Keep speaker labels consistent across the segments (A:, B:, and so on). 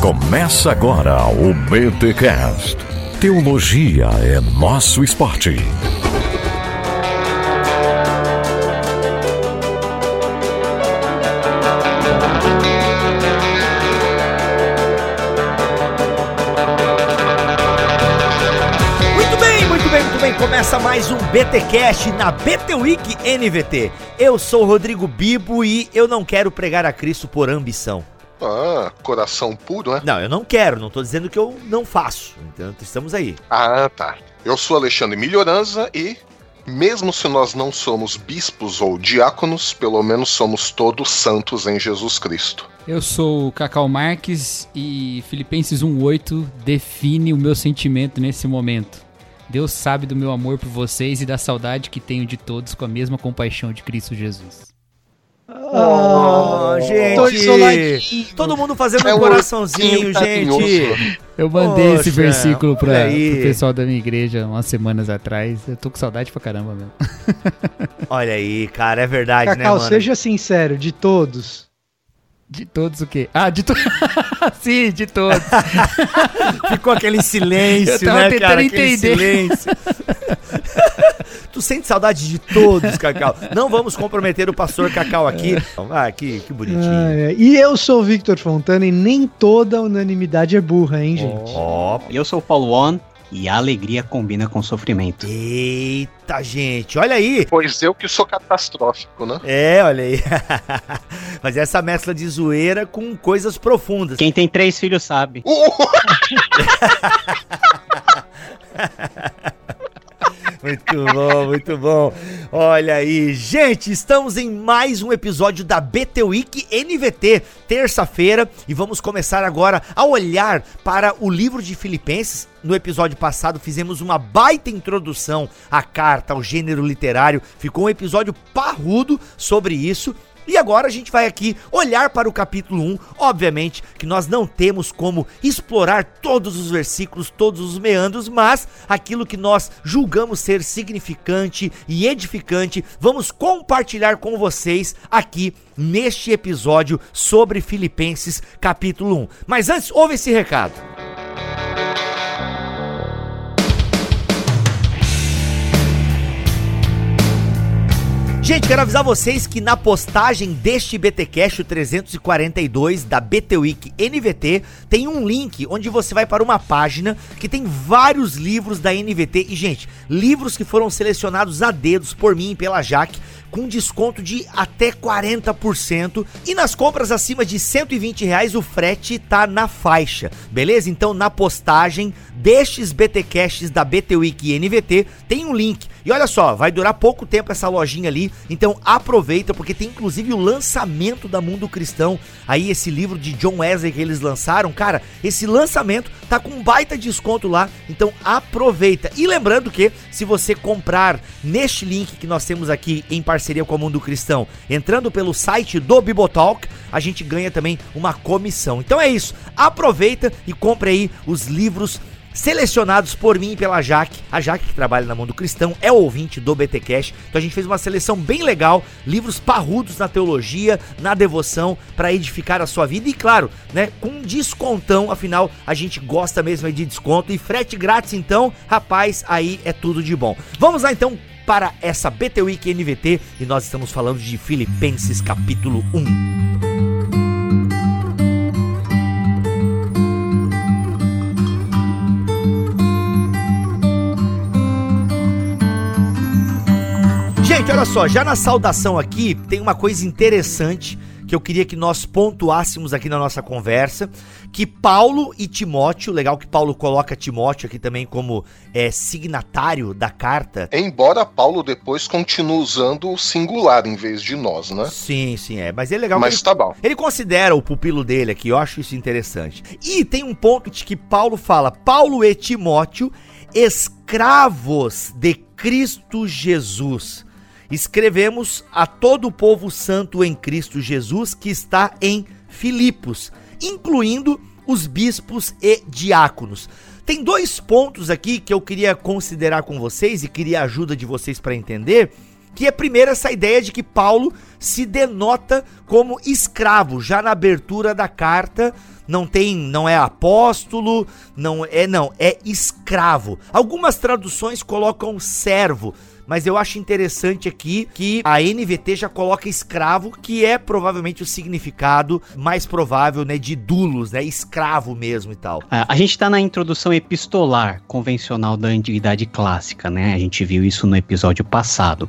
A: Começa agora o BTCast. Teologia é nosso esporte.
B: Começa mais um BTcast na BT Week NVT. Eu sou Rodrigo Bibo e eu não quero pregar a Cristo por ambição.
C: Ah, coração puro, né?
B: Não, eu não quero, não tô dizendo que eu não faço. Então estamos aí.
C: Ah, tá. Eu sou Alexandre Melhoranza e, mesmo se nós não somos bispos ou diáconos, pelo menos somos todos santos em Jesus Cristo.
D: Eu sou o Cacau Marques e Filipenses 1:8 define o meu sentimento nesse momento. Deus sabe do meu amor por vocês e da saudade que tenho de todos com a mesma compaixão de Cristo Jesus.
B: Oh,
E: Dois
B: gente! Todo mundo fazendo
C: É
B: um coraçãozinho, gente.
D: Eu mandei
B: Poxa,
D: esse versículo
B: aí.
D: pro pessoal da minha igreja umas semanas atrás. Eu tô com saudade pra caramba mesmo.
B: Olha aí, cara, é verdade, né,
E: Cacau,
B: mano?
E: seja sincero, de todos.
D: De todos o quê? Ah, de todos. Sim, de todos.
B: Ficou aquele silêncio,
D: Eu tava
B: né,
D: tentando
B: cara? Aquele
D: entender.
B: silêncio. Tu sente saudade de todos, Cacau. Não vamos comprometer o pastor Cacau aqui. Ah, que, que bonitinho.
E: Ah, é. E eu sou o Victor Fontana e nem toda unanimidade é burra, hein, gente?
B: Ó,
F: Eu sou o Paulo On e a alegria combina com sofrimento.
B: eita, gente, olha aí.
C: Pois eu que sou catastrófico, né?
B: É, olha aí. Mas essa mescla de zoeira com coisas profundas.
F: Quem tem três filhos sabe.
B: Muito bom, muito bom. Olha aí, gente, estamos em mais um episódio da BT Week NVT, terça-feira, e vamos começar agora a olhar para o livro de Filipenses. No episódio passado fizemos uma baita introdução à carta, ao gênero literário. Ficou um episódio parrudo sobre isso. E agora a gente vai aqui olhar para o capítulo 1. Obviamente que nós não temos como explorar todos os versículos, todos os meandros, mas aquilo que nós julgamos ser significante e edificante, vamos compartilhar com vocês aqui neste episódio sobre Filipenses capítulo 1. Mas antes, ouve esse recado. Gente, quero avisar vocês que na postagem deste BTcast o 342 da BT Week NVT tem um link onde você vai para uma página que tem vários livros da NVT e gente, livros que foram selecionados a dedos por mim e pela Jaque com desconto de até 40% e nas compras acima de 120 reais o frete tá na faixa, beleza? Então na postagem destes BTcasts da BT Week NVT tem um link e olha só, vai durar pouco tempo essa lojinha ali, então aproveita porque tem inclusive o lançamento da Mundo Cristão, aí esse livro de John Wesley que eles lançaram, cara, esse lançamento tá com um baita desconto lá, então aproveita. E lembrando que se você comprar neste link que nós temos aqui em parceria com a Mundo Cristão, entrando pelo site do Bibotalk, a gente ganha também uma comissão. Então é isso, aproveita e compre aí os livros selecionados por mim e pela Jaque. A Jaque, que trabalha na Mundo Cristão, é ouvinte do BT Cash. Então a gente fez uma seleção bem legal, livros parrudos na teologia, na devoção, para edificar a sua vida e, claro, né, com descontão, afinal, a gente gosta mesmo de desconto e frete grátis, então, rapaz, aí é tudo de bom. Vamos lá então para essa BT Week NVT e nós estamos falando de Filipenses capítulo 1. Gente, olha só, já na saudação aqui tem uma coisa interessante que eu queria que nós pontuássemos aqui na nossa conversa, que Paulo e Timóteo, legal que Paulo coloca Timóteo aqui também como é, signatário da carta.
C: Embora Paulo depois continue usando o singular em vez de nós, né?
B: Sim, sim, é, mas é legal que
C: Mas
B: ele,
C: tá bom.
B: ele considera o pupilo dele aqui, eu acho isso interessante. E tem um ponto de que Paulo fala, Paulo e Timóteo, escravos de Cristo Jesus. Escrevemos a todo o povo santo em Cristo Jesus que está em Filipos, incluindo os bispos e diáconos. Tem dois pontos aqui que eu queria considerar com vocês e queria a ajuda de vocês para entender, que é primeiro essa ideia de que Paulo se denota como escravo, já na abertura da carta, não tem, não é apóstolo, não é não, é escravo. Algumas traduções colocam servo, mas eu acho interessante aqui que a NVT já coloca escravo, que é provavelmente o significado mais provável, né, de dulos, né, escravo mesmo e tal.
F: A, a gente está na introdução epistolar convencional da antiguidade clássica, né? A gente viu isso no episódio passado.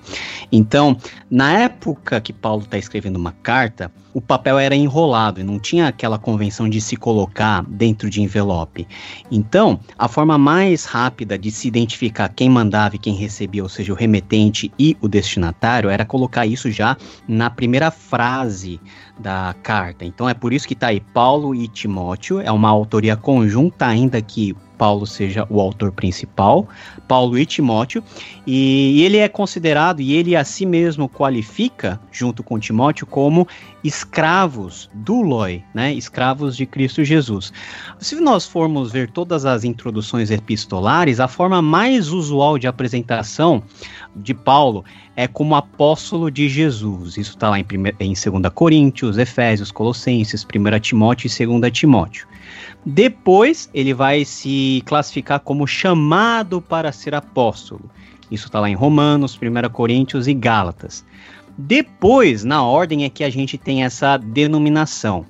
F: Então, na época que Paulo está escrevendo uma carta, o papel era enrolado e não tinha aquela convenção de se colocar dentro de envelope. Então, a forma mais rápida de se identificar quem mandava e quem recebia, ou seja, o remetente e o destinatário, era colocar isso já na primeira frase da carta. Então é por isso que está aí Paulo e Timóteo, é uma autoria conjunta, ainda que Paulo seja o autor principal, Paulo e Timóteo, e ele é considerado e ele a si mesmo qualifica, junto com Timóteo, como escravos do Loi, né? Escravos de Cristo Jesus. Se nós formos ver todas as introduções epistolares, a forma mais usual de apresentação de Paulo é como apóstolo de Jesus. Isso está lá em, em 2 Coríntios, Efésios, Colossenses, 1 Timóteo e 2 Timóteo. Depois ele vai se classificar como chamado para ser apóstolo. Isso está lá em Romanos, 1 Coríntios e Gálatas. Depois, na ordem, é que a gente tem essa denominação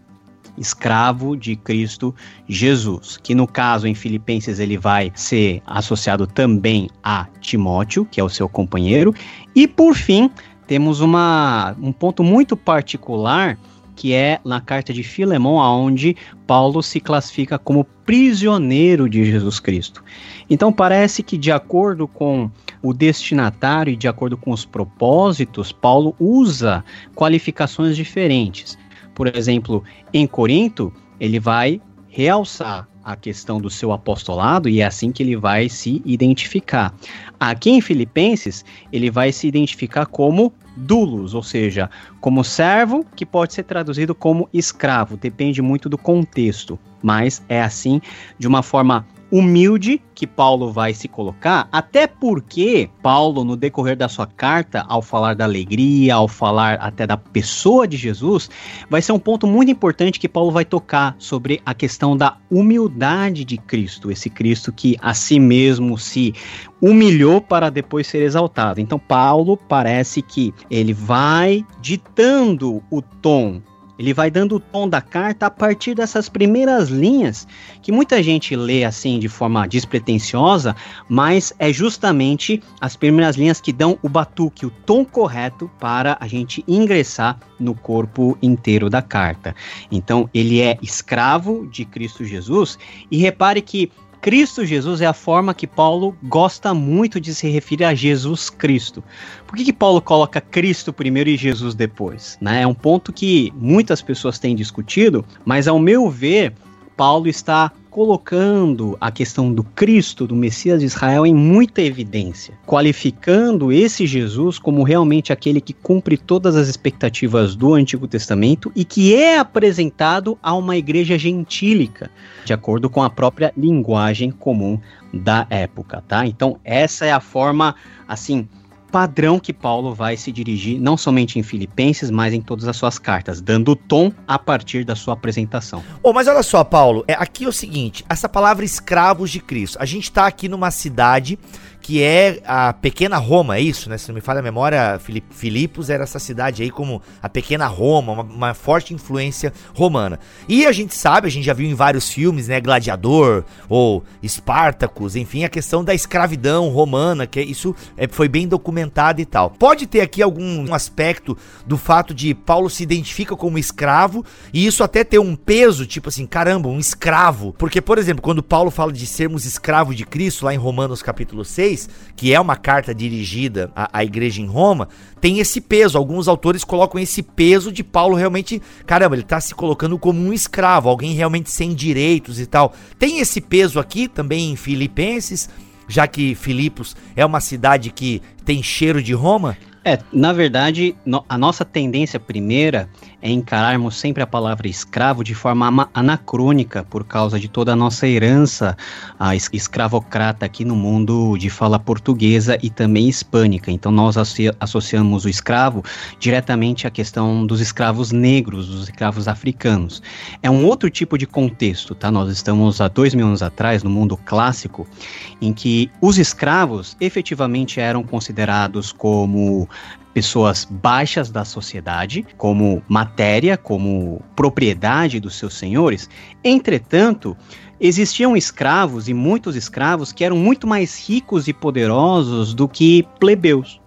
F: escravo de Cristo Jesus, que no caso em Filipenses ele vai ser associado também a Timóteo, que é o seu companheiro, e por fim temos uma, um ponto muito particular que é na carta de Filemão, aonde Paulo se classifica como prisioneiro de Jesus Cristo. Então parece que de acordo com o destinatário e de acordo com os propósitos, Paulo usa qualificações diferentes. Por exemplo, em Corinto, ele vai realçar a questão do seu apostolado e é assim que ele vai se identificar. Aqui em Filipenses, ele vai se identificar como dulos, ou seja, como servo, que pode ser traduzido como escravo, depende muito do contexto, mas é assim de uma forma humilde que Paulo vai se colocar, até porque Paulo, no decorrer da sua carta, ao falar da alegria, ao falar até da pessoa de Jesus, vai ser um ponto muito importante que Paulo vai tocar sobre a questão da humildade de Cristo, esse Cristo que a si mesmo se humilhou para depois ser exaltado. Então, Paulo parece que ele vai ditando o tom ele vai dando o tom da carta a partir dessas primeiras linhas, que muita gente lê assim de forma despretensiosa, mas é justamente as primeiras linhas que dão o batuque, o tom correto para a gente ingressar no corpo inteiro da carta. Então, ele é escravo de Cristo Jesus, e repare que Cristo Jesus é a forma que Paulo gosta muito de se referir a Jesus Cristo. Por que, que Paulo coloca Cristo primeiro e Jesus depois? Né? É um ponto que muitas pessoas têm discutido, mas ao meu ver, Paulo está colocando a questão do Cristo, do Messias de Israel, em muita evidência, qualificando esse Jesus como realmente aquele que cumpre todas as expectativas do Antigo Testamento e que é apresentado a uma igreja gentílica, de acordo com a própria linguagem comum da época, tá? Então, essa é a forma, assim, padrão que Paulo vai se dirigir, não somente em Filipenses, mas em todas as suas cartas, dando tom a partir da sua apresentação.
B: Oh, mas olha só, Paulo, é, aqui é o seguinte: essa palavra escravos de Cristo. A gente está aqui numa cidade que é a pequena Roma, é isso, né? Se não me falha a memória, Filipos era essa cidade aí como a pequena Roma, uma, uma, forte influência romana. E a gente sabe, a gente já viu em vários filmes, né? Gladiador ou Espartacus, enfim, a questão da escravidão romana, que isso é, foi bem documentado e tal. Pode ter aqui algum aspecto do fato de Paulo se identifica como escravo e isso até ter um peso, tipo assim, caramba, um escravo. Porque, por exemplo, quando Paulo fala de sermos escravos de Cristo, lá em Romanos capítulo 6, 6, que é uma carta dirigida à, à igreja em Roma, tem esse peso. Alguns autores colocam esse peso de Paulo realmente, caramba, ele está se colocando como um escravo, alguém realmente sem direitos e tal. Tem esse peso aqui também em Filipenses, já que Filipos é uma cidade que tem cheiro de Roma?
F: É, na verdade, a nossa tendência primeira é encararmos sempre a palavra escravo de forma anacrônica por causa de toda a nossa herança a escravocrata aqui no mundo de fala portuguesa e também hispânica. Então nós associamos o escravo diretamente à questão dos escravos negros, dos escravos africanos. É um outro tipo de contexto, tá? Nós estamos há dois mil anos atrás no mundo clássico em que os escravos efetivamente eram considerados como pessoas baixas da sociedade, como matéria, como propriedade dos seus senhores. Entretanto, existiam escravos e muitos escravos que eram muito mais ricos e poderosos do que plebeus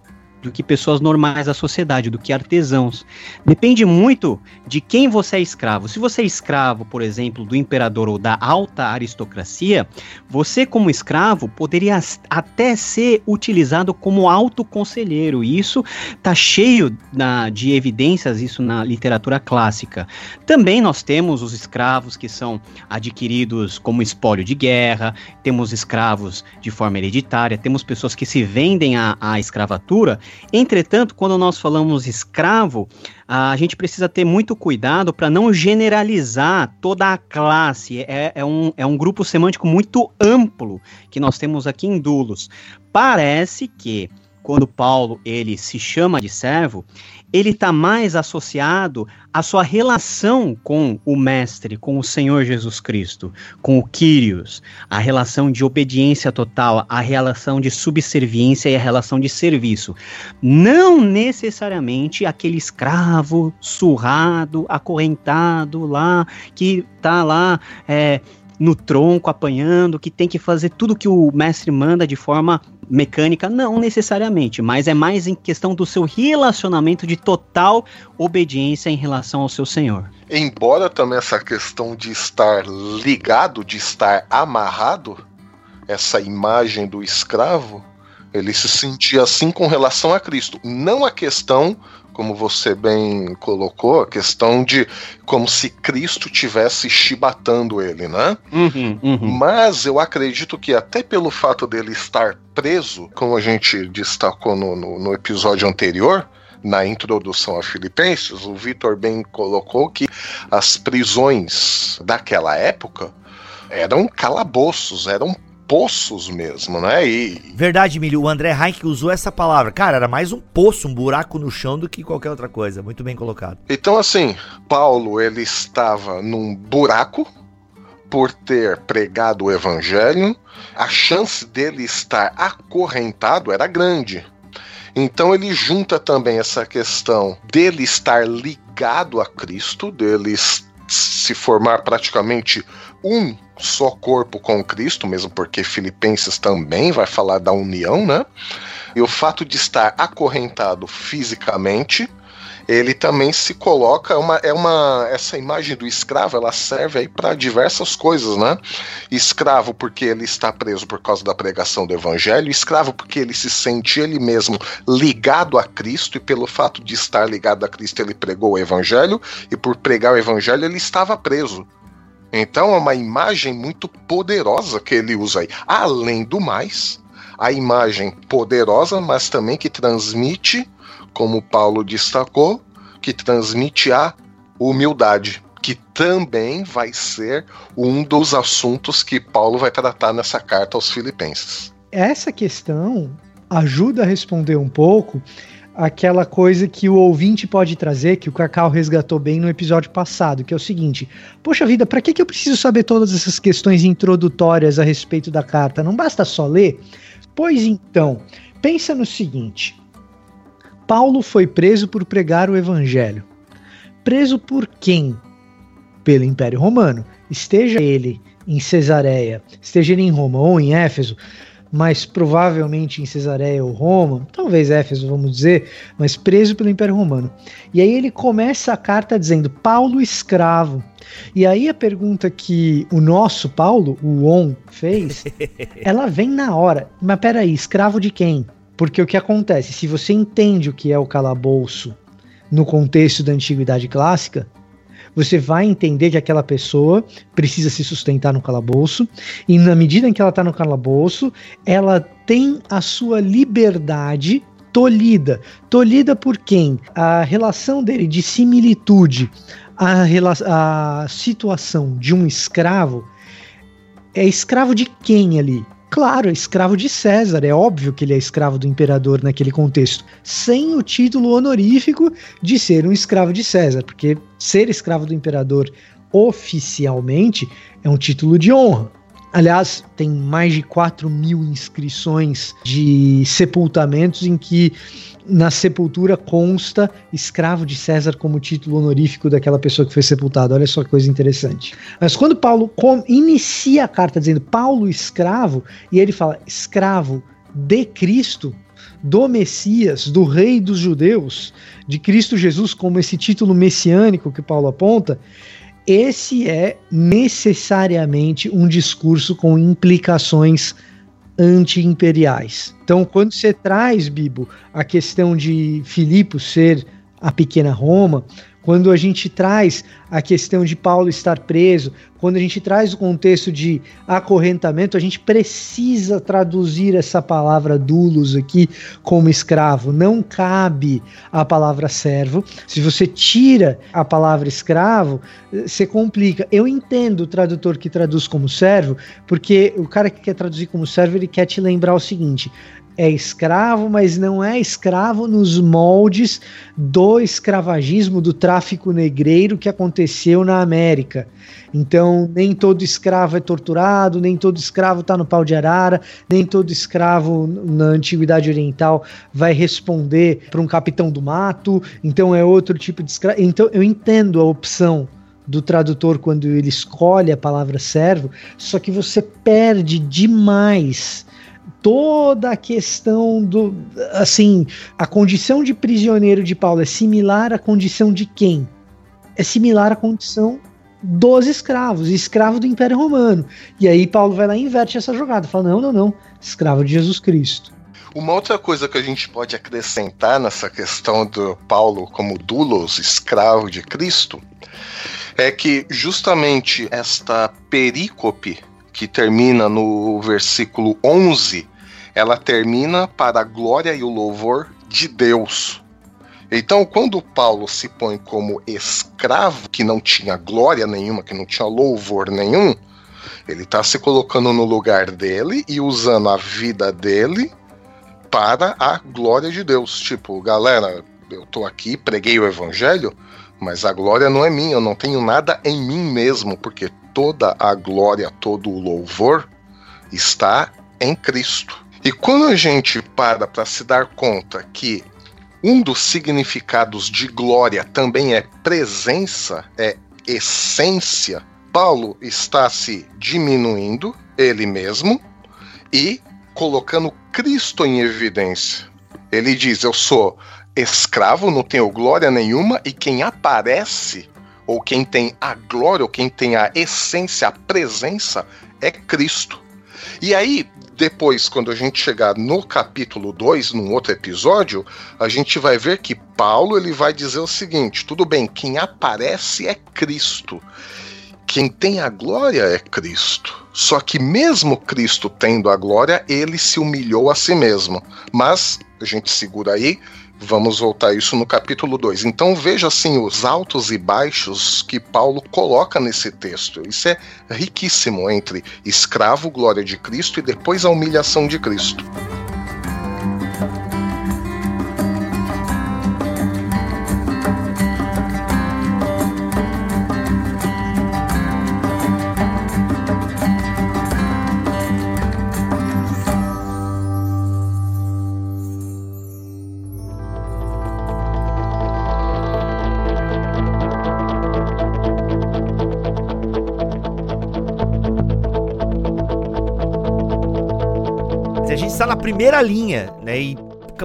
F: do que pessoas normais da sociedade, do que artesãos. Depende muito de quem você é escravo. Se você é escravo, por exemplo, do imperador ou da alta aristocracia, você, como escravo, poderia até ser utilizado como alto conselheiro. E isso está cheio na, de evidências, isso na literatura clássica. Também nós temos os escravos que são adquiridos como espólio de guerra, temos escravos de forma hereditária, temos pessoas que se vendem à escravatura Entretanto, quando nós falamos escravo, a gente precisa ter muito cuidado para não generalizar toda a classe. É, é, um, é um grupo semântico muito amplo que nós temos aqui em Dulos. Parece que quando Paulo ele se chama de servo, ele está mais associado à sua relação com o Mestre, com o Senhor Jesus Cristo, com o Kyrios, a relação de obediência total, a relação de subserviência e a relação de serviço. Não necessariamente aquele escravo surrado, acorrentado lá, que está lá. É, no tronco, apanhando, que tem que fazer tudo que o mestre manda de forma mecânica, não necessariamente, mas é mais em questão do seu relacionamento de total obediência em relação ao seu senhor.
C: Embora também essa questão de estar ligado, de estar amarrado, essa imagem do escravo, ele se sentia assim com relação a Cristo. Não a questão como você bem colocou, a questão de como se Cristo tivesse chibatando ele, né?
F: Uhum, uhum.
C: Mas eu acredito que até pelo fato dele estar preso, como a gente destacou no, no, no episódio anterior, na introdução a Filipenses, o Vitor bem colocou que as prisões daquela época eram calabouços, eram poços mesmo, né? E...
B: Verdade, Milho. O André Heinck usou essa palavra. Cara, era mais um poço, um buraco no chão do que qualquer outra coisa. Muito bem colocado.
C: Então, assim, Paulo, ele estava num buraco por ter pregado o evangelho. A chance dele estar acorrentado era grande. Então ele junta também essa questão dele estar ligado a Cristo, dele se formar praticamente um só corpo com Cristo, mesmo porque Filipenses também vai falar da união, né? E o fato de estar acorrentado fisicamente, ele também se coloca é uma, é uma essa imagem do escravo ela serve aí para diversas coisas né escravo porque ele está preso por causa da pregação do evangelho escravo porque ele se sente ele mesmo ligado a Cristo e pelo fato de estar ligado a Cristo ele pregou o evangelho e por pregar o evangelho ele estava preso então é uma imagem muito poderosa que ele usa aí. Além do mais, a imagem poderosa, mas também que transmite, como Paulo destacou, que transmite a humildade, que também vai ser um dos assuntos que Paulo vai tratar nessa carta aos Filipenses.
E: Essa questão ajuda a responder um pouco aquela coisa que o ouvinte pode trazer, que o Cacau resgatou bem no episódio passado, que é o seguinte: Poxa vida, para que, que eu preciso saber todas essas questões introdutórias a respeito da carta? Não basta só ler? Pois então, pensa no seguinte: Paulo foi preso por pregar o evangelho. Preso por quem? Pelo Império Romano. Esteja ele em Cesareia, esteja ele em Roma ou em Éfeso, mas provavelmente em Cesareia ou Roma, talvez Éfeso, vamos dizer, mas preso pelo Império Romano. E aí ele começa a carta dizendo Paulo escravo. E aí a pergunta que o nosso Paulo, o On, fez, ela vem na hora. Mas peraí, escravo de quem? Porque o que acontece? Se você entende o que é o calabouço no contexto da antiguidade clássica, você vai entender que aquela pessoa precisa se sustentar no calabouço, e na medida em que ela está no calabouço, ela tem a sua liberdade tolhida. Tolhida por quem? A relação dele de similitude à, a situação de um escravo é escravo de quem ali? Claro, escravo de César, é óbvio que ele é escravo do imperador naquele contexto, sem o título honorífico de ser um escravo de César, porque ser escravo do imperador oficialmente é um título de honra. Aliás, tem mais de 4 mil inscrições de sepultamentos em que na sepultura consta escravo de César como título honorífico daquela pessoa que foi sepultada. Olha só que coisa interessante. Mas quando Paulo inicia a carta dizendo Paulo escravo, e ele fala escravo de Cristo, do Messias, do Rei dos Judeus, de Cristo Jesus, como esse título messiânico que Paulo aponta, esse é necessariamente um discurso com implicações anti-imperiais. Então, quando você traz, Bibo, a questão de Filipe ser a pequena Roma, quando a gente traz a questão de Paulo estar preso, quando a gente traz o contexto de acorrentamento, a gente precisa traduzir essa palavra dulos aqui como escravo. Não cabe a palavra servo. Se você tira a palavra escravo, você complica. Eu entendo o tradutor que traduz como servo, porque o cara que quer traduzir como servo, ele quer te lembrar o seguinte: é escravo, mas não é escravo nos moldes do escravagismo, do tráfico negreiro que aconteceu na América. Então, nem todo escravo é torturado, nem todo escravo está no pau de arara, nem todo escravo na Antiguidade Oriental vai responder para um capitão do mato. Então, é outro tipo de escravo. Então, eu entendo a opção do tradutor quando ele escolhe a palavra servo, só que você perde demais toda a questão do. Assim, a condição de prisioneiro de Paulo é similar à condição de quem? É similar à condição dos escravos, escravo do Império Romano. E aí Paulo vai lá e inverte essa jogada, fala: não, não, não, escravo de Jesus Cristo.
C: Uma outra coisa que a gente pode acrescentar nessa questão do Paulo como dulos, escravo de Cristo, é que justamente esta perícope que termina no versículo 11, ela termina para a glória e o louvor de Deus. Então, quando Paulo se põe como escravo, que não tinha glória nenhuma, que não tinha louvor nenhum, ele está se colocando no lugar dele e usando a vida dele para a glória de Deus. Tipo, galera, eu tô aqui, preguei o evangelho, mas a glória não é minha, eu não tenho nada em mim mesmo, porque toda a glória, todo o louvor está em Cristo. E quando a gente para para se dar conta que um dos significados de glória também é presença, é essência, Paulo está se diminuindo ele mesmo e colocando Cristo em evidência. Ele diz: Eu sou escravo, não tenho glória nenhuma, e quem aparece, ou quem tem a glória, ou quem tem a essência, a presença, é Cristo. E aí, depois, quando a gente chegar no capítulo 2, num outro episódio, a gente vai ver que Paulo ele vai dizer o seguinte: tudo bem, quem aparece é Cristo. Quem tem a glória é Cristo. Só que, mesmo Cristo tendo a glória, ele se humilhou a si mesmo. Mas, a gente segura aí, Vamos voltar a isso no capítulo 2. Então veja assim os altos e baixos que Paulo coloca nesse texto. Isso é riquíssimo entre escravo, glória de Cristo e depois a humilhação de Cristo.
B: Primeira linha, né? E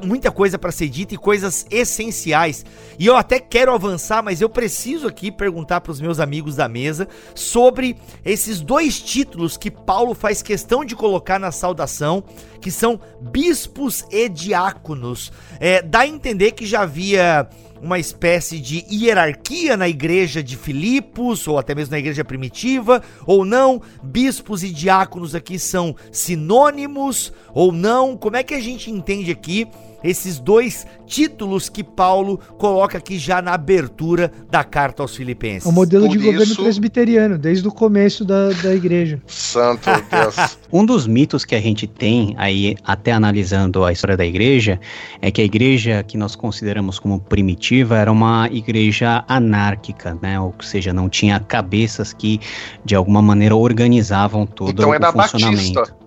B: muita coisa para ser dita e coisas essenciais. E eu até quero avançar, mas eu preciso aqui perguntar para os meus amigos da mesa sobre esses dois títulos que Paulo faz questão de colocar na saudação, que são bispos e diáconos. É, dá a entender que já havia uma espécie de hierarquia na igreja de Filipos, ou até mesmo na igreja primitiva, ou não? Bispos e diáconos aqui são sinônimos, ou não? Como é que a gente entende aqui esses dois títulos que Paulo coloca aqui já na abertura da carta aos Filipenses.
E: O modelo
C: Por
E: de governo
C: isso-
E: presbiteriano, desde o começo da, da igreja.
C: Santo Deus.
F: Um dos mitos que a gente tem aí, até analisando a história da igreja, é que a igreja que nós consideramos como primitiva era uma igreja anárquica, né? Ou seja, não tinha cabeças que de alguma maneira organizavam todo
C: Então
F: o
C: era
F: funcionamento.
C: Batista.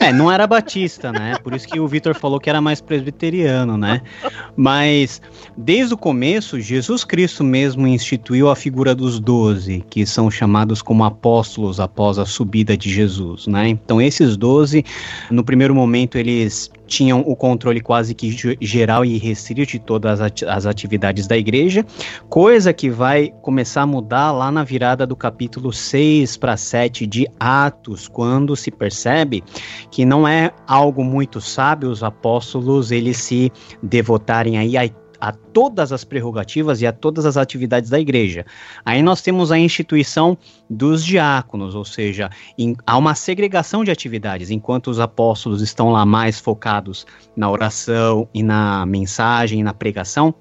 F: É, não era batista, né? Por isso que o Vitor falou que era mais presbiteriano, né? Mas desde o começo, Jesus Cristo mesmo instituiu a figura dos doze, que são chamados como apóstolos após a subida de Jesus, né? Então esses doze, no primeiro momento, eles tinham o controle quase que ge- geral e restrito de todas as atividades da igreja, coisa que vai começar a mudar lá na virada do capítulo 6 para 7 de Atos, quando se percebe que não é algo muito sábio os apóstolos eles se devotarem aí a, a todas as prerrogativas e a todas as atividades da igreja. Aí nós temos a instituição dos diáconos, ou seja, em- há uma segregação de atividades, enquanto os apóstolos estão lá mais focados na oração e na mensagem e na pregação.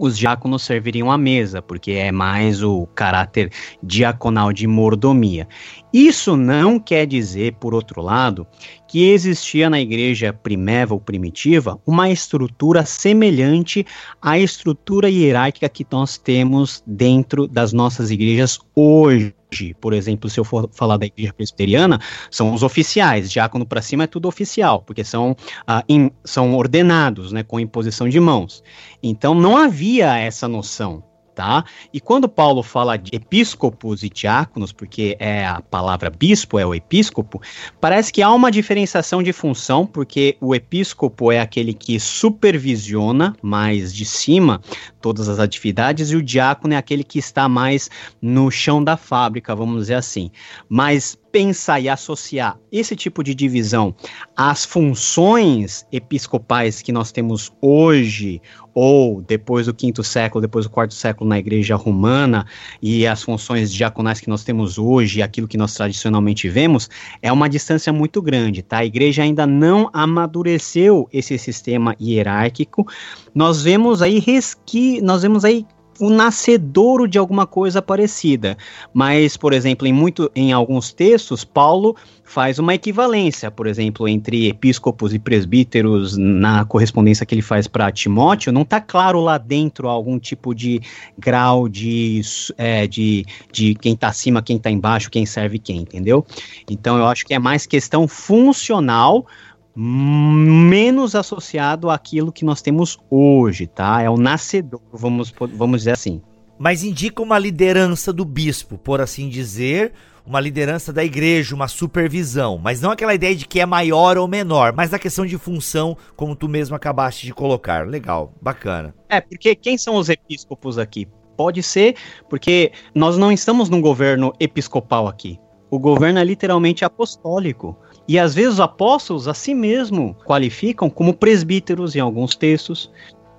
F: Os diáconos serviriam à mesa, porque é mais o caráter diaconal de mordomia. Isso não quer dizer, por outro lado, que existia na igreja primeva ou primitiva uma estrutura semelhante à estrutura hierárquica que nós temos dentro das nossas igrejas hoje. Por exemplo, se eu for falar da igreja presbiteriana, são os oficiais, diácono para cima é tudo oficial, porque são, ah, im- são ordenados, né, com imposição de mãos. Então não havia essa noção. Tá? E quando Paulo fala de episcopos e diáconos, porque é a palavra bispo, é o episcopo, parece que há uma diferenciação de função, porque o episcopo é aquele que supervisiona mais de cima todas as atividades, e o diácono é aquele que está mais no chão da fábrica, vamos dizer assim. Mas pensar e associar esse tipo de divisão às funções episcopais que nós temos hoje, ou depois do quinto século, depois do quarto século na igreja romana, e as funções diaconais que nós temos hoje, aquilo que nós tradicionalmente vemos, é uma distância muito grande, tá? A igreja ainda não amadureceu esse sistema hierárquico. Nós vemos aí nós vemos aí o nascedouro de alguma coisa parecida. Mas, por exemplo, em, muito, em alguns textos, Paulo faz uma equivalência, por exemplo, entre episcopos e presbíteros na correspondência que ele faz para Timóteo, não está claro lá dentro algum tipo de grau de, é, de, de quem está acima, quem está embaixo, quem serve quem, entendeu? Então eu acho que é mais questão funcional menos associado àquilo que nós temos hoje, tá? É o nascedor, vamos, vamos dizer assim.
B: Mas indica uma liderança do bispo, por assim dizer, uma liderança da igreja, uma supervisão, mas não aquela ideia de que é maior ou menor, mas a questão de função, como tu mesmo acabaste de colocar. Legal, bacana.
F: É, porque quem são os episcopos aqui? Pode ser, porque nós não estamos num governo episcopal aqui. O governo é literalmente apostólico. E às vezes os apóstolos a si mesmo qualificam como presbíteros em alguns textos.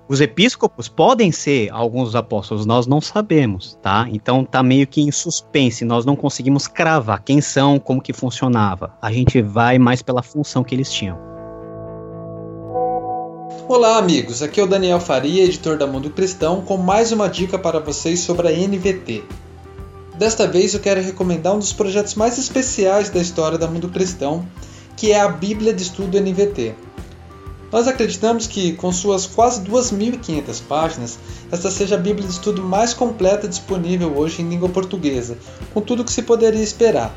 F: Os episcopos podem ser alguns apóstolos, nós não sabemos, tá? Então tá meio que em suspense, nós não conseguimos cravar quem são, como que funcionava. A gente vai mais pela função que eles tinham.
G: Olá, amigos. Aqui é o Daniel Faria, editor da Mundo Cristão, com mais uma dica para vocês sobre a NVT. Desta vez eu quero recomendar um dos projetos mais especiais da história da Mundo Cristão, que é a Bíblia de Estudo NVT. Nós acreditamos que, com suas quase 2.500 páginas, esta seja a Bíblia de Estudo mais completa disponível hoje em língua portuguesa, com tudo o que se poderia esperar.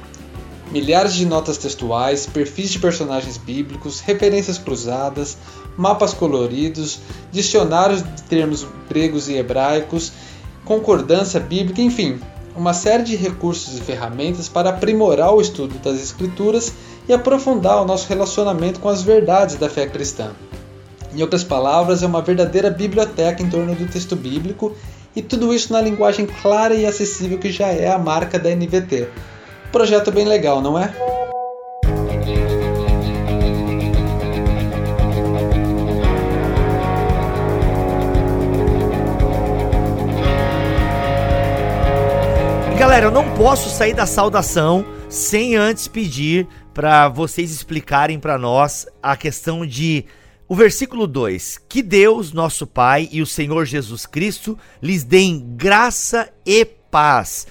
G: Milhares de notas textuais, perfis de personagens bíblicos, referências cruzadas, mapas coloridos, dicionários de termos gregos e hebraicos, concordância bíblica, enfim, uma série de recursos e ferramentas para aprimorar o estudo das Escrituras e aprofundar o nosso relacionamento com as verdades da fé cristã. Em outras palavras, é uma verdadeira biblioteca em torno do texto bíblico e tudo isso na linguagem clara e acessível que já é a marca da NVT. Projeto bem legal, não é?
B: Posso sair da saudação sem antes pedir para vocês explicarem para nós a questão de O versículo 2: Que Deus, nosso Pai e o Senhor Jesus Cristo lhes deem graça e paz.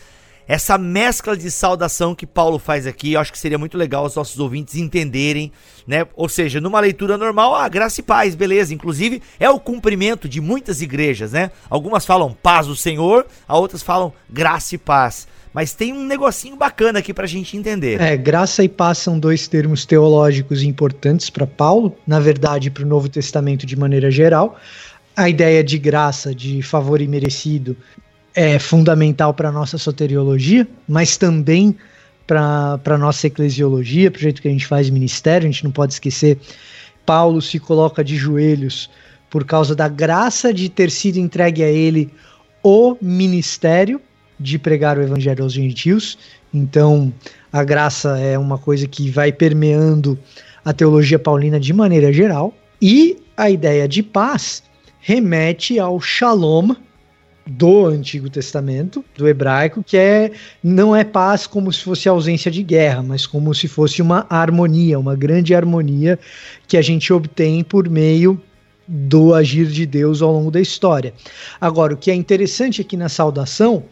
B: Essa mescla de saudação que Paulo faz aqui, eu acho que seria muito legal os nossos ouvintes entenderem, né? Ou seja, numa leitura normal, ah, graça e paz, beleza. Inclusive, é o cumprimento de muitas igrejas, né? Algumas falam paz do Senhor, a outras falam graça e paz. Mas tem um negocinho bacana aqui pra gente entender.
E: É, graça e paz são dois termos teológicos importantes para Paulo, na verdade, para o Novo Testamento de maneira geral. A ideia de graça, de favor imerecido, é fundamental para a nossa soteriologia, mas também para a nossa eclesiologia, para o jeito que a gente faz ministério. A gente não pode esquecer, Paulo se coloca de joelhos por causa da graça de ter sido entregue a ele o ministério de pregar o evangelho aos gentios. Então, a graça é uma coisa que vai permeando a teologia paulina de maneira geral. E a ideia de paz remete ao shalom do Antigo Testamento, do hebraico, que é não é paz como se fosse ausência de guerra, mas como se fosse uma harmonia, uma grande harmonia que a gente obtém por meio do agir de Deus ao longo da história. Agora, o que é interessante aqui na saudação,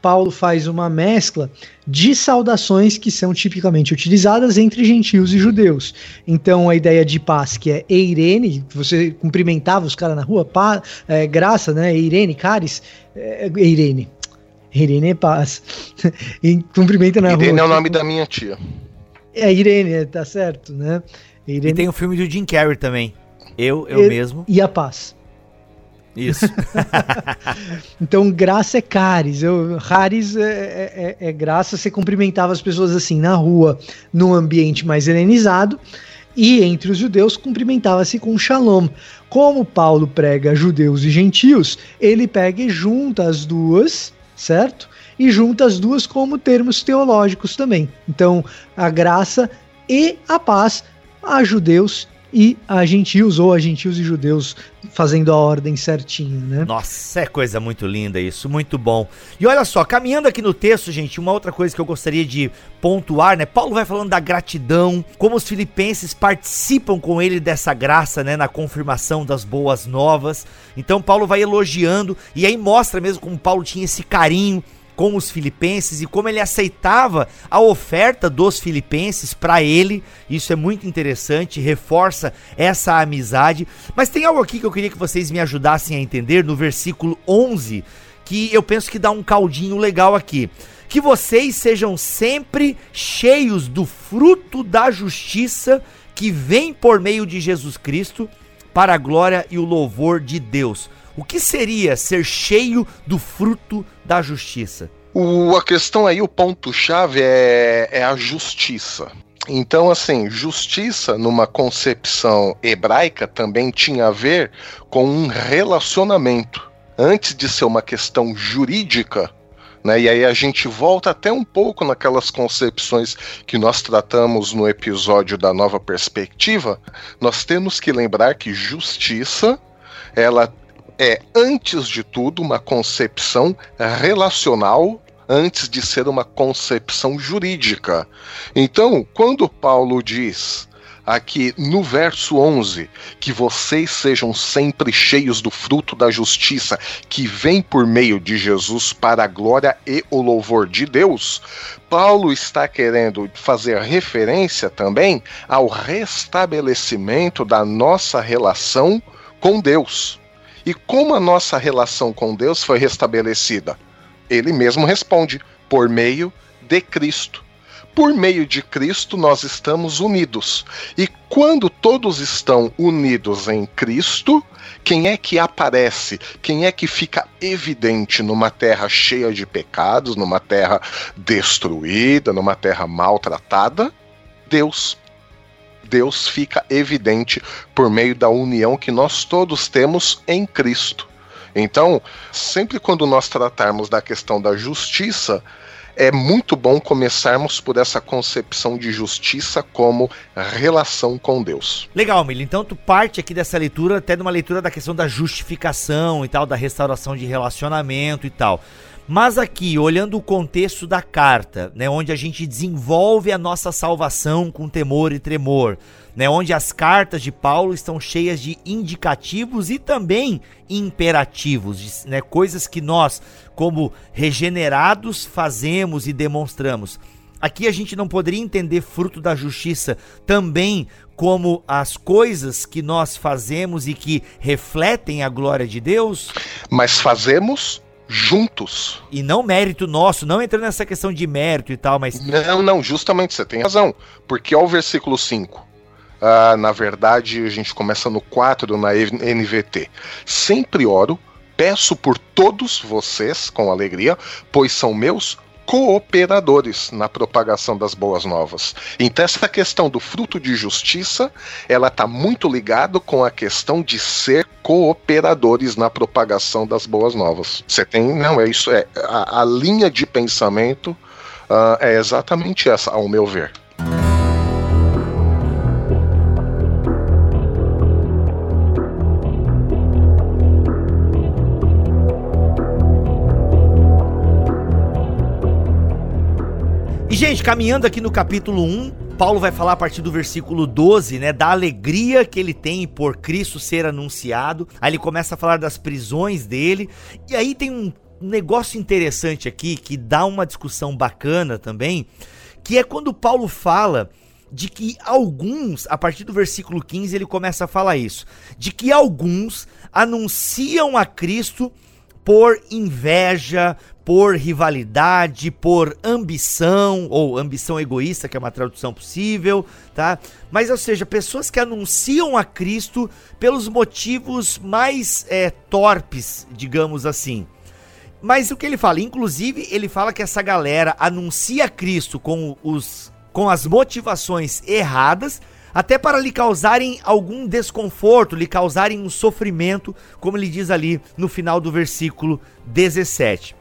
E: Paulo faz uma mescla de saudações que são tipicamente utilizadas entre gentios e judeus. Então a ideia de paz, que é Eirene, você cumprimentava os caras na rua, paz, é, graça, né? Eirene, caris, é, Eirene. Irene é paz. e cumprimenta na
C: Irene
E: rua.
C: Irene é o nome da minha tia.
E: É Irene, tá certo, né?
B: Irene... E tem o filme do Jim Carrey também. Eu, eu mesmo.
E: E a paz.
B: Isso.
E: então, graça é caris. Eu, raris é, é, é, é, graça. Você cumprimentava as pessoas assim na rua, num ambiente mais helenizado. E entre os judeus cumprimentava-se com shalom. Como Paulo prega judeus e gentios, ele pega e junta as duas, certo? E junta as duas como termos teológicos também. Então, a graça e a paz a judeus e a gentios ou a gentios e judeus fazendo a ordem certinho, né?
B: Nossa, é coisa muito linda isso, muito bom. E olha só, caminhando aqui no texto, gente, uma outra coisa que eu gostaria de pontuar, né? Paulo vai falando da gratidão, como os filipenses participam com ele dessa graça, né, na confirmação das boas novas. Então Paulo vai elogiando e aí mostra mesmo como Paulo tinha esse carinho com os filipenses e como ele aceitava a oferta dos filipenses para ele. Isso é muito interessante, reforça essa amizade. Mas tem algo aqui que eu queria que vocês me ajudassem a entender no versículo 11, que eu penso que dá um caldinho legal aqui. Que vocês sejam sempre cheios do fruto da justiça que vem por meio de Jesus Cristo para a glória e o louvor de Deus. O que seria ser cheio do fruto da justiça?
C: O, a questão aí, o ponto-chave é, é a justiça. Então, assim, justiça numa concepção hebraica também tinha a ver com um relacionamento. Antes de ser uma questão jurídica, né? E aí a gente volta até um pouco naquelas concepções que nós tratamos no episódio da nova perspectiva. Nós temos que lembrar que justiça ela é, antes de tudo, uma concepção relacional antes de ser uma concepção jurídica. Então, quando Paulo diz aqui no verso 11 que vocês sejam sempre cheios do fruto da justiça que vem por meio de Jesus para a glória e o louvor de Deus, Paulo está querendo fazer referência também ao restabelecimento da nossa relação com Deus. E como a nossa relação com Deus foi restabelecida? Ele mesmo responde: por meio de Cristo. Por meio de Cristo nós estamos unidos. E quando todos estão unidos em Cristo, quem é que aparece? Quem é que fica evidente numa terra cheia de pecados, numa terra destruída, numa terra maltratada? Deus. Deus fica evidente por meio da união que nós todos temos em Cristo. Então, sempre quando nós tratarmos da questão da justiça, é muito bom começarmos por essa concepção de justiça como relação com Deus.
B: Legal, Mili. Então tu parte aqui dessa leitura até de uma leitura da questão da justificação e tal, da restauração de relacionamento e tal. Mas aqui, olhando o contexto da carta, né, onde a gente desenvolve a nossa salvação com temor e tremor, né, onde as cartas de Paulo estão cheias de indicativos e também imperativos, né, coisas que nós, como regenerados, fazemos e demonstramos. Aqui a gente não poderia entender fruto da justiça também como as coisas que nós fazemos e que refletem a glória de Deus?
C: Mas fazemos juntos.
B: E não mérito nosso, não entrando nessa questão de mérito e tal, mas.
C: Não, não, justamente você tem razão. Porque ao versículo 5. Ah, na verdade, a gente começa no 4 na NVT. Sempre oro, peço por todos vocês com alegria, pois são meus cooperadores na propagação das boas novas. Então essa questão do fruto de justiça, ela está muito ligado com a questão de ser cooperadores na propagação das boas novas. Você tem, não é isso, é a, a linha de pensamento uh, é exatamente essa, ao meu ver.
B: Gente, caminhando aqui no capítulo 1, Paulo vai falar a partir do versículo 12, né, da alegria que ele tem por Cristo ser anunciado. Aí ele começa a falar das prisões dele. E aí tem um negócio interessante aqui que dá uma discussão bacana também, que é quando Paulo fala de que alguns, a partir do versículo 15, ele começa a falar isso, de que alguns anunciam a Cristo por inveja, por rivalidade, por ambição, ou ambição egoísta, que é uma tradução possível, tá? Mas, ou seja, pessoas que anunciam a Cristo pelos motivos mais é, torpes, digamos assim. Mas o que ele fala? Inclusive, ele fala que essa galera anuncia Cristo com, os, com as motivações erradas, até para lhe causarem algum desconforto, lhe causarem um sofrimento, como ele diz ali no final do versículo 17.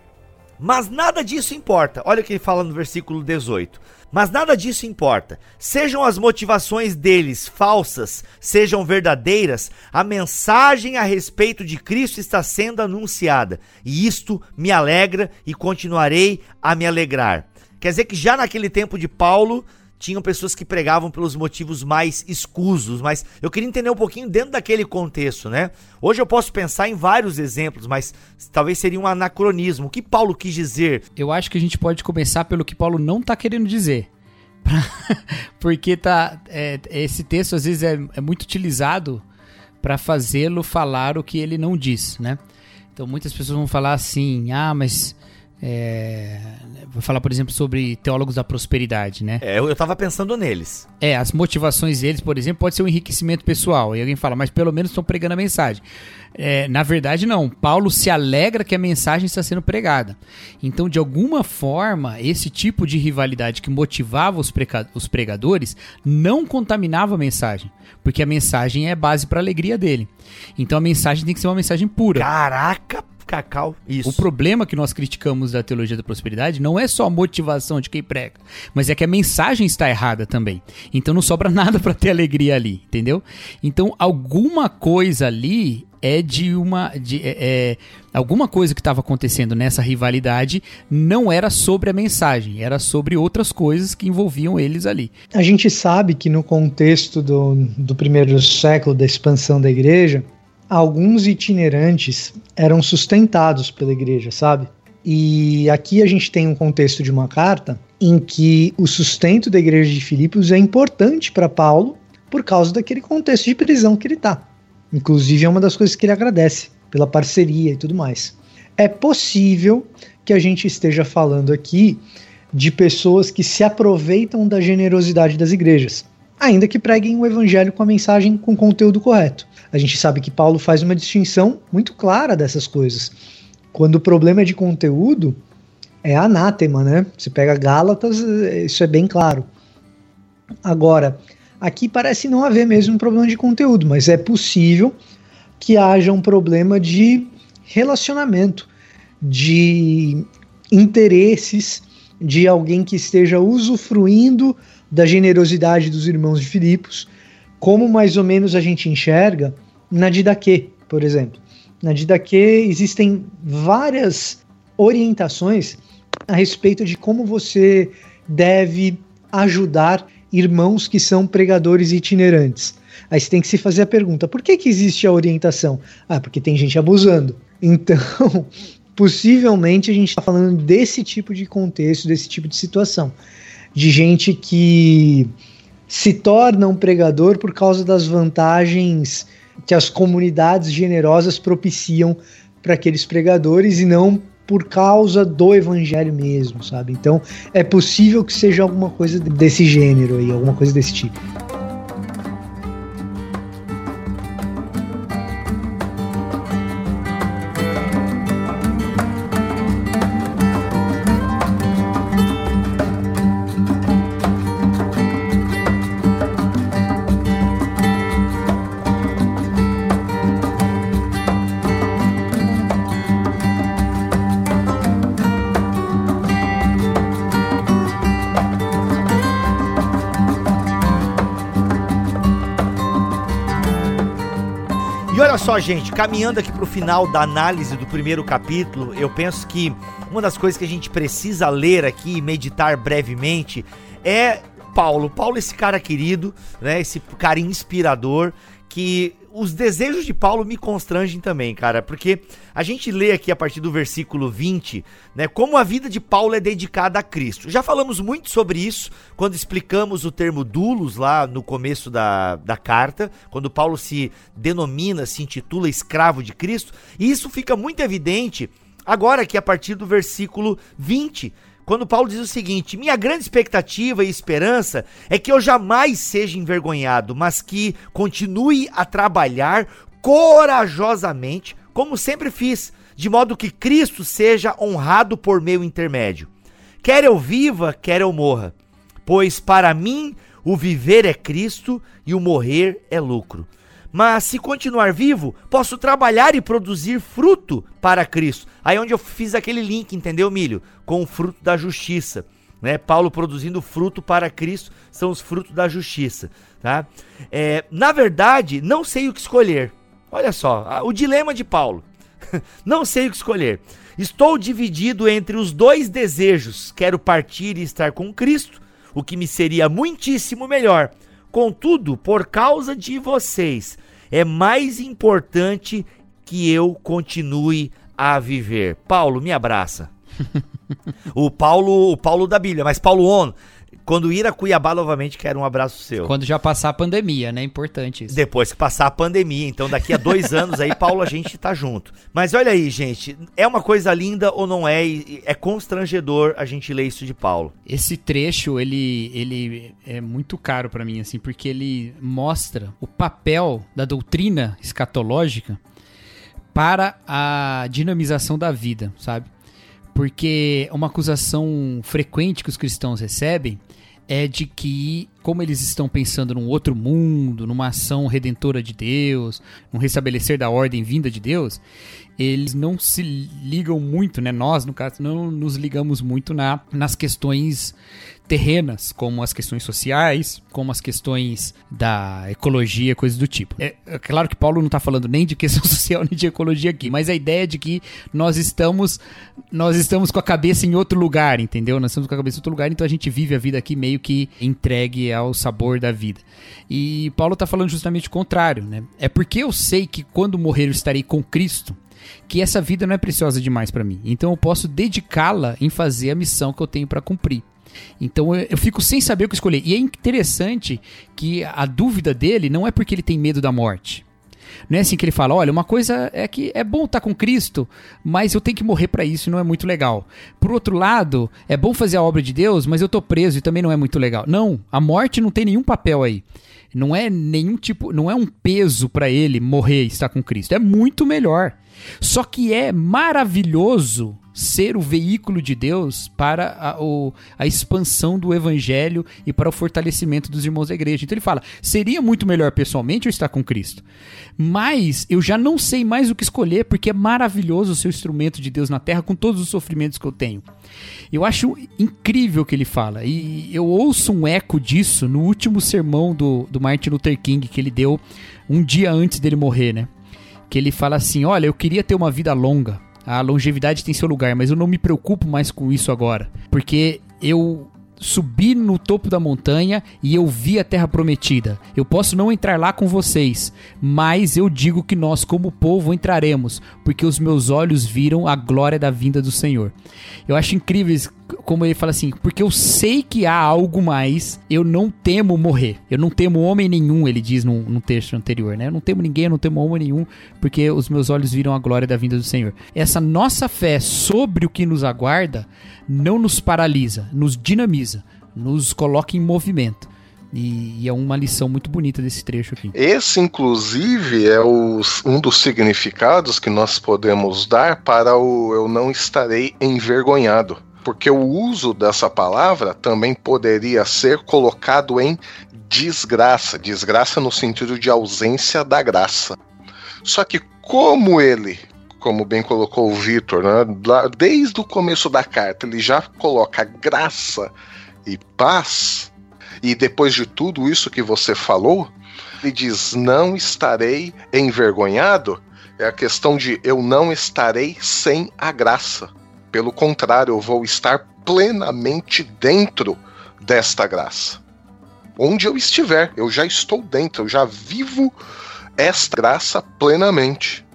B: Mas nada disso importa. Olha o que ele fala no versículo 18. Mas nada disso importa. Sejam as motivações deles falsas, sejam verdadeiras, a mensagem a respeito de Cristo está sendo anunciada. E isto me alegra e continuarei a me alegrar. Quer dizer que já naquele tempo de Paulo, tinham pessoas que pregavam pelos motivos mais escusos, mas eu queria entender um pouquinho dentro daquele contexto, né? Hoje eu posso pensar em vários exemplos, mas talvez seria um anacronismo. O que Paulo quis dizer?
D: Eu acho que a gente pode começar pelo que Paulo não está querendo dizer. Porque tá, é, esse texto às vezes é, é muito utilizado para fazê-lo falar o que ele não diz, né? Então muitas pessoas vão falar assim: ah, mas é, vou falar, por exemplo, sobre teólogos da prosperidade, né?
B: É, eu, eu tava pensando neles.
D: É, as motivações deles, por exemplo, pode ser um enriquecimento pessoal. E alguém fala, mas pelo menos estão pregando a mensagem. É, na verdade, não. Paulo se alegra que a mensagem está sendo pregada. Então, de alguma forma, esse tipo de rivalidade que motivava os, os pregadores não contaminava a mensagem. Porque a mensagem é base para a alegria dele. Então, a mensagem tem que ser uma mensagem pura.
B: Caraca, Cacau,
D: isso. O problema que nós criticamos da teologia da prosperidade não é só a motivação de quem prega, mas é que a mensagem está errada também. Então não sobra nada para ter alegria ali, entendeu? Então alguma coisa ali é de uma. De, é, é, alguma coisa que estava acontecendo nessa rivalidade não era sobre a mensagem, era sobre outras coisas que envolviam eles ali.
E: A gente sabe que no contexto do, do primeiro século, da expansão da igreja, alguns itinerantes eram sustentados pela igreja, sabe? E aqui a gente tem um contexto de uma carta em que o sustento da igreja de Filipos é importante para Paulo por causa daquele contexto de prisão que ele está. Inclusive é uma das coisas que ele agradece pela parceria e tudo mais. É possível que a gente esteja falando aqui de pessoas que se aproveitam da generosidade das igrejas, ainda que preguem o evangelho com a mensagem com conteúdo correto. A gente sabe que Paulo faz uma distinção muito clara dessas coisas. Quando o problema é de conteúdo, é anátema, né? Você pega Gálatas, isso é bem claro. Agora, aqui parece não haver mesmo um problema de conteúdo, mas é possível que haja um problema de relacionamento, de interesses de alguém que esteja usufruindo da generosidade dos irmãos de Filipos como mais ou menos a gente enxerga na Didaquê, por exemplo. Na Didaquê existem várias orientações a respeito de como você deve ajudar irmãos que são pregadores itinerantes. Aí você tem que se fazer a pergunta: por que, que existe a orientação? Ah, porque tem gente abusando. Então, possivelmente a gente está falando desse tipo de contexto, desse tipo de situação. De gente que se torna um pregador por causa das vantagens que as comunidades generosas propiciam para aqueles pregadores e não por causa do evangelho mesmo, sabe? Então é possível que seja alguma coisa desse gênero aí, alguma coisa desse tipo.
B: Caminhando aqui pro final da análise do primeiro capítulo, eu penso que uma das coisas que a gente precisa ler aqui e meditar brevemente é Paulo. Paulo, esse cara querido, né? Esse cara inspirador que os desejos de Paulo me constrangem também, cara, porque a gente lê aqui a partir do versículo 20, né, como a vida de Paulo é dedicada a Cristo. Já falamos muito sobre isso quando explicamos o termo dulos lá no começo da, da carta, quando Paulo se denomina, se intitula escravo de Cristo, e isso fica muito evidente agora aqui a partir do versículo 20, quando Paulo diz o seguinte: Minha grande expectativa e esperança é que eu jamais seja envergonhado, mas que continue a trabalhar corajosamente, como sempre fiz, de modo que Cristo seja honrado por meu intermédio. Quer eu viva, quer eu morra, pois para mim o viver é Cristo e o morrer é lucro. Mas se continuar vivo, posso trabalhar e produzir fruto para Cristo. Aí onde eu fiz aquele link, entendeu, Milho? Com o fruto da justiça. Né? Paulo produzindo fruto para Cristo são os frutos da justiça. Tá? É, na verdade, não sei o que escolher. Olha só, o dilema de Paulo. não sei o que escolher. Estou dividido entre os dois desejos. Quero partir e estar com Cristo, o que me seria muitíssimo melhor Contudo, por causa de vocês, é mais importante que eu continue a viver. Paulo, me abraça. o Paulo, o Paulo da Bíblia, mas Paulo On, quando ir a Cuiabá novamente, quero um abraço seu.
D: Quando já passar a pandemia, né? Importante isso.
B: Depois que passar a pandemia. Então, daqui a dois anos aí, Paulo, a gente tá junto. Mas olha aí, gente. É uma coisa linda ou não é? É constrangedor a gente ler isso de Paulo.
D: Esse trecho, ele, ele é muito caro para mim, assim, porque ele mostra o papel da doutrina escatológica para a dinamização da vida, sabe? Porque uma acusação frequente que os cristãos recebem é de que, como eles estão pensando num outro mundo, numa ação redentora de Deus, num restabelecer da ordem vinda de Deus, eles não se ligam muito, né? Nós, no caso, não nos ligamos muito na, nas questões terrenas, como as questões sociais, como as questões da ecologia, coisas do tipo. É, é claro que Paulo não está falando nem de questão social nem de ecologia aqui, mas a ideia é de que nós estamos nós estamos com a cabeça em outro lugar, entendeu? Nós estamos com a cabeça em outro lugar, então a gente vive a vida aqui meio que entregue ao sabor da vida. E Paulo está falando justamente o contrário, né? É porque eu sei que quando morrer eu estarei com Cristo que essa vida não é preciosa demais para mim. Então eu posso dedicá-la em fazer a missão que eu tenho para cumprir. Então eu, eu, fico sem saber o que escolher. E é interessante que a dúvida dele não é porque ele tem medo da morte. Não é assim que ele fala, olha, uma coisa é que é bom estar com Cristo, mas eu tenho que morrer para isso não é muito legal. Por outro lado, é bom fazer a obra de Deus, mas eu tô preso e também não é muito legal. Não, a morte não tem nenhum papel aí. Não é nenhum tipo, não é um peso para ele morrer e estar com Cristo. É muito melhor. Só que é maravilhoso ser o veículo de Deus para a, o, a expansão do evangelho e para o fortalecimento dos irmãos da igreja. Então ele fala: seria muito melhor pessoalmente eu estar com Cristo, mas eu já não sei mais o que escolher porque é maravilhoso ser o instrumento de Deus na terra com todos os sofrimentos que eu tenho. Eu acho incrível o que ele fala e eu ouço um eco disso no último sermão do, do Martin Luther King que ele deu um dia antes dele morrer, né? Que ele fala assim: Olha, eu queria ter uma vida longa a longevidade tem seu lugar, mas eu não me preocupo mais com isso agora, porque eu subi no topo da montanha e eu vi a terra prometida. Eu posso não entrar lá com vocês, mas eu digo que nós, como povo, entraremos, porque os meus olhos viram a glória da vinda do Senhor. Eu acho incrível como ele fala assim, porque eu sei que há algo mais, eu não temo morrer. Eu não temo homem nenhum, ele diz num, num texto anterior, né? Eu não temo ninguém, eu não temo homem nenhum, porque os meus olhos viram a glória da vinda do Senhor. Essa nossa fé sobre o que nos aguarda não nos paralisa, nos dinamiza, nos coloca em movimento. E, é uma lição muito bonita desse trecho aqui.
C: Esse, inclusive, é o, um dos significados que nós podemos dar para o eu não estarei envergonhado porque o uso dessa palavra também poderia ser colocado em desgraça, desgraça no sentido de ausência da graça. Só que como ele, como bem colocou o Vitor, né, desde o começo da carta, ele já coloca graça e paz, e depois de tudo isso que você falou, ele diz: Não estarei envergonhado. É a questão de eu não estarei sem a graça. Pelo contrário, eu vou estar plenamente dentro desta graça. Onde eu estiver, eu já estou dentro, eu já vivo esta graça plenamente.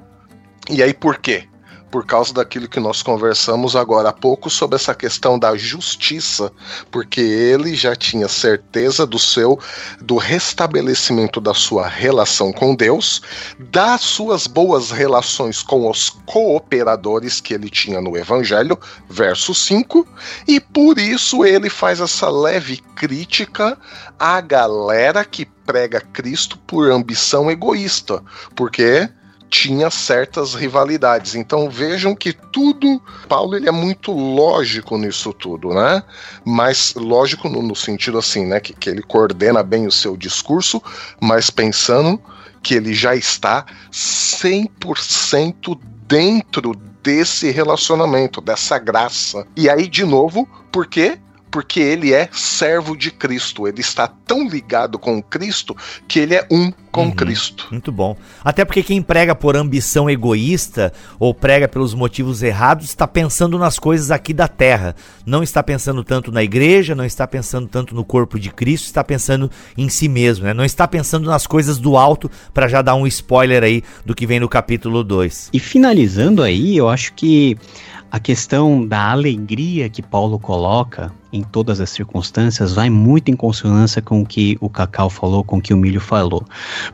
C: E aí por quê? Por causa daquilo que nós conversamos agora há pouco sobre essa questão da justiça, porque ele já tinha certeza do seu do restabelecimento da sua relação com Deus, das suas boas relações com os cooperadores que ele tinha no evangelho, verso 5, e por isso ele faz essa leve crítica à galera que prega Cristo por ambição egoísta, porque tinha certas rivalidades. Então vejam que tudo, Paulo ele é muito lógico nisso tudo, né? Mas lógico no, no sentido assim, né? Que, que ele coordena bem o seu discurso, mas pensando que ele já está 100% dentro desse relacionamento, dessa graça. E aí, de novo, por quê? Porque ele é servo de Cristo. Ele está tão ligado com Cristo que ele é um com uhum, Cristo.
B: Muito bom. Até porque quem prega por ambição egoísta ou prega pelos motivos errados está pensando nas coisas aqui da terra. Não está pensando tanto na igreja, não está pensando tanto no corpo de Cristo, está pensando em si mesmo, né? Não está pensando nas coisas do alto para já dar um spoiler aí do que vem no capítulo 2.
F: E finalizando aí, eu acho que a questão da alegria que Paulo coloca em todas as circunstâncias vai muito em consonância com o que o Cacau falou, com o que o Milho falou.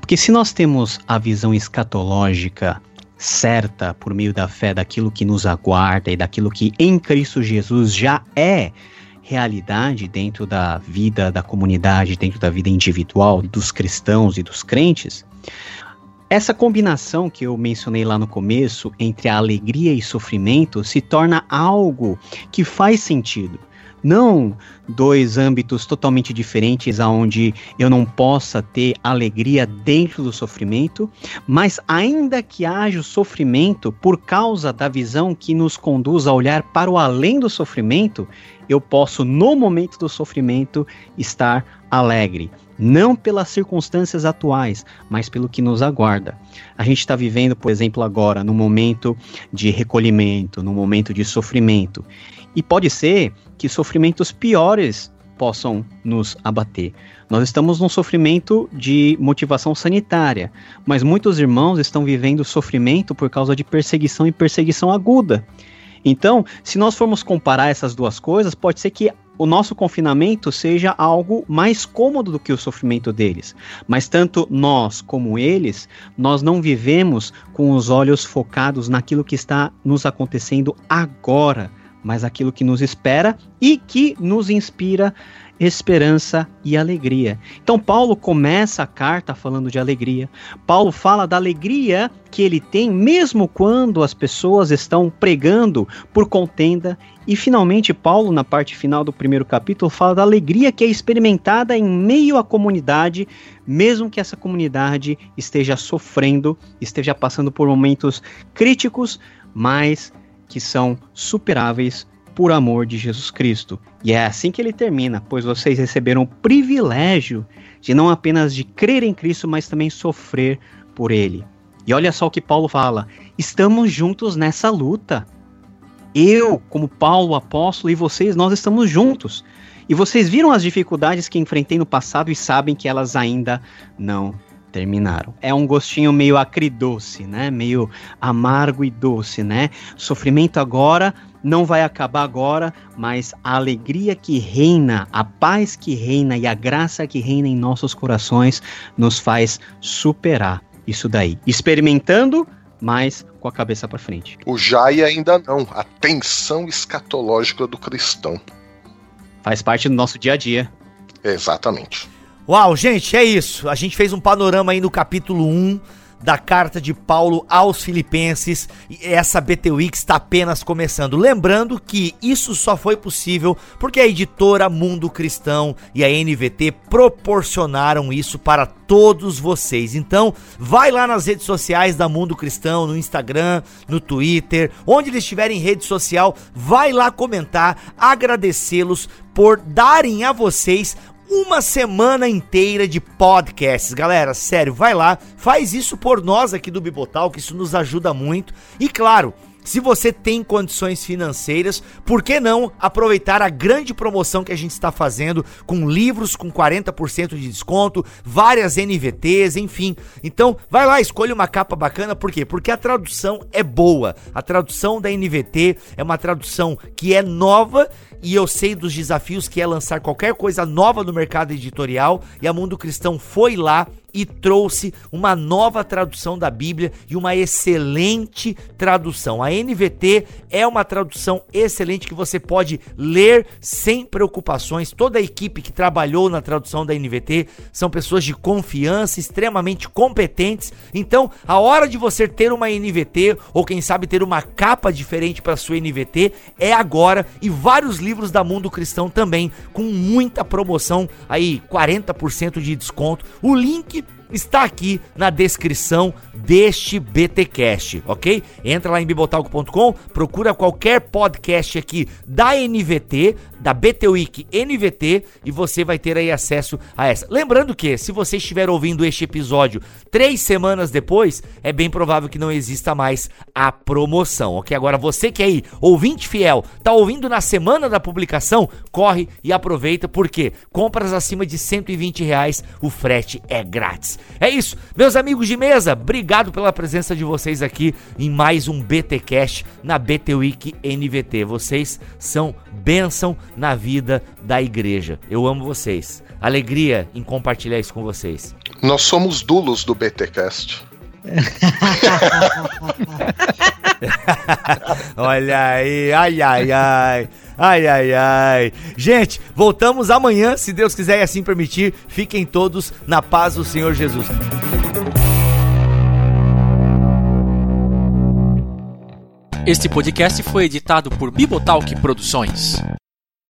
F: Porque se nós temos a visão escatológica certa por meio da fé daquilo que nos aguarda e daquilo que em Cristo Jesus já é realidade dentro da vida da comunidade, dentro da vida individual dos cristãos e dos crentes, essa combinação que eu mencionei lá no começo entre a alegria e sofrimento se torna algo que faz sentido. Não dois âmbitos totalmente diferentes aonde eu não possa ter alegria dentro do sofrimento, mas ainda que haja o sofrimento por causa da visão que nos conduz a olhar para o além do sofrimento, eu posso no momento do sofrimento estar alegre não pelas circunstâncias atuais, mas pelo que nos aguarda. A gente está vivendo, por exemplo, agora, num momento de recolhimento, num momento de sofrimento. E pode ser que sofrimentos piores possam nos abater. Nós estamos num sofrimento de motivação sanitária, mas muitos irmãos estão vivendo sofrimento por causa de perseguição e perseguição aguda. Então, se nós formos comparar essas duas coisas, pode ser que o nosso confinamento seja algo mais cômodo do que o sofrimento deles. Mas tanto nós como eles, nós não vivemos com os olhos focados naquilo que está nos acontecendo agora, mas aquilo que nos espera e que nos inspira esperança e alegria. Então, Paulo começa a carta falando de alegria. Paulo fala da alegria que ele tem, mesmo quando as pessoas estão pregando por contenda. E, finalmente, Paulo, na parte final do primeiro capítulo, fala da alegria que é experimentada em meio à comunidade, mesmo que essa comunidade esteja sofrendo, esteja passando por momentos críticos, mas que são superáveis por amor de Jesus Cristo. E é assim que ele termina, pois vocês receberam o privilégio de não apenas de crer em Cristo, mas também sofrer por ele. E olha só o que Paulo fala: estamos juntos nessa luta. Eu, como Paulo apóstolo, e vocês, nós estamos juntos. E vocês viram as dificuldades que enfrentei no passado e sabem que elas ainda não terminaram. É um gostinho meio acridoce, né? Meio amargo e doce, né? Sofrimento agora não vai acabar agora, mas a alegria que reina, a paz que reina e a graça que reina em nossos corações nos faz superar isso daí. Experimentando, mas com a cabeça para frente.
C: O Jai ainda não. A tensão escatológica do cristão.
F: Faz parte do nosso dia a dia.
C: Exatamente.
B: Uau, gente, é isso. A gente fez um panorama aí no capítulo 1 da carta de Paulo aos Filipenses. E essa BT Week está apenas começando. Lembrando que isso só foi possível porque a editora Mundo Cristão e a NVT proporcionaram isso para todos vocês. Então, vai lá nas redes sociais da Mundo Cristão, no Instagram, no Twitter, onde eles estiverem em rede social, vai lá comentar, agradecê-los por darem a vocês uma semana inteira de podcasts. Galera, sério, vai lá, faz isso por nós aqui do Bibotal, que isso nos ajuda muito. E claro, se você tem condições financeiras, por que não aproveitar a grande promoção que a gente está fazendo com livros com 40% de desconto, várias NVTs, enfim. Então, vai lá, escolha uma capa bacana, por quê? Porque a tradução é boa. A tradução da NVT é uma tradução que é nova e eu sei dos desafios que é lançar qualquer coisa nova no mercado editorial e a Mundo Cristão foi lá e trouxe uma nova tradução da Bíblia e uma excelente tradução. A NVT é uma tradução excelente que você pode ler sem preocupações. Toda a equipe que trabalhou na tradução da NVT são pessoas de confiança, extremamente competentes. Então, a hora de você ter uma NVT ou quem sabe ter uma capa diferente para sua NVT é agora e vários livros da Mundo Cristão também com muita promoção aí 40% de desconto. O link está aqui na descrição deste BTcast, ok? Entra lá em bibotalco.com, procura qualquer podcast aqui da NVT, da BT Week NVT e você vai ter aí acesso a essa. Lembrando que se você estiver ouvindo este episódio três semanas depois, é bem provável que não exista mais a promoção, ok? Agora você que é aí, ouvinte fiel, tá ouvindo na semana da publicação, corre e aproveita porque compras acima de 120 reais, o frete é grátis. É isso, meus amigos de mesa, obrigado pela presença de vocês aqui em mais um BTcast na BT Week NVT. Vocês são bênção na vida da igreja. Eu amo vocês. Alegria em compartilhar isso com vocês.
C: Nós somos dulos do BTcast.
B: Olha aí, ai, ai, ai. Ai, ai, ai. Gente, voltamos amanhã, se Deus quiser e assim permitir. Fiquem todos na paz do Senhor Jesus.
H: Este podcast foi editado por Bibotalk Produções.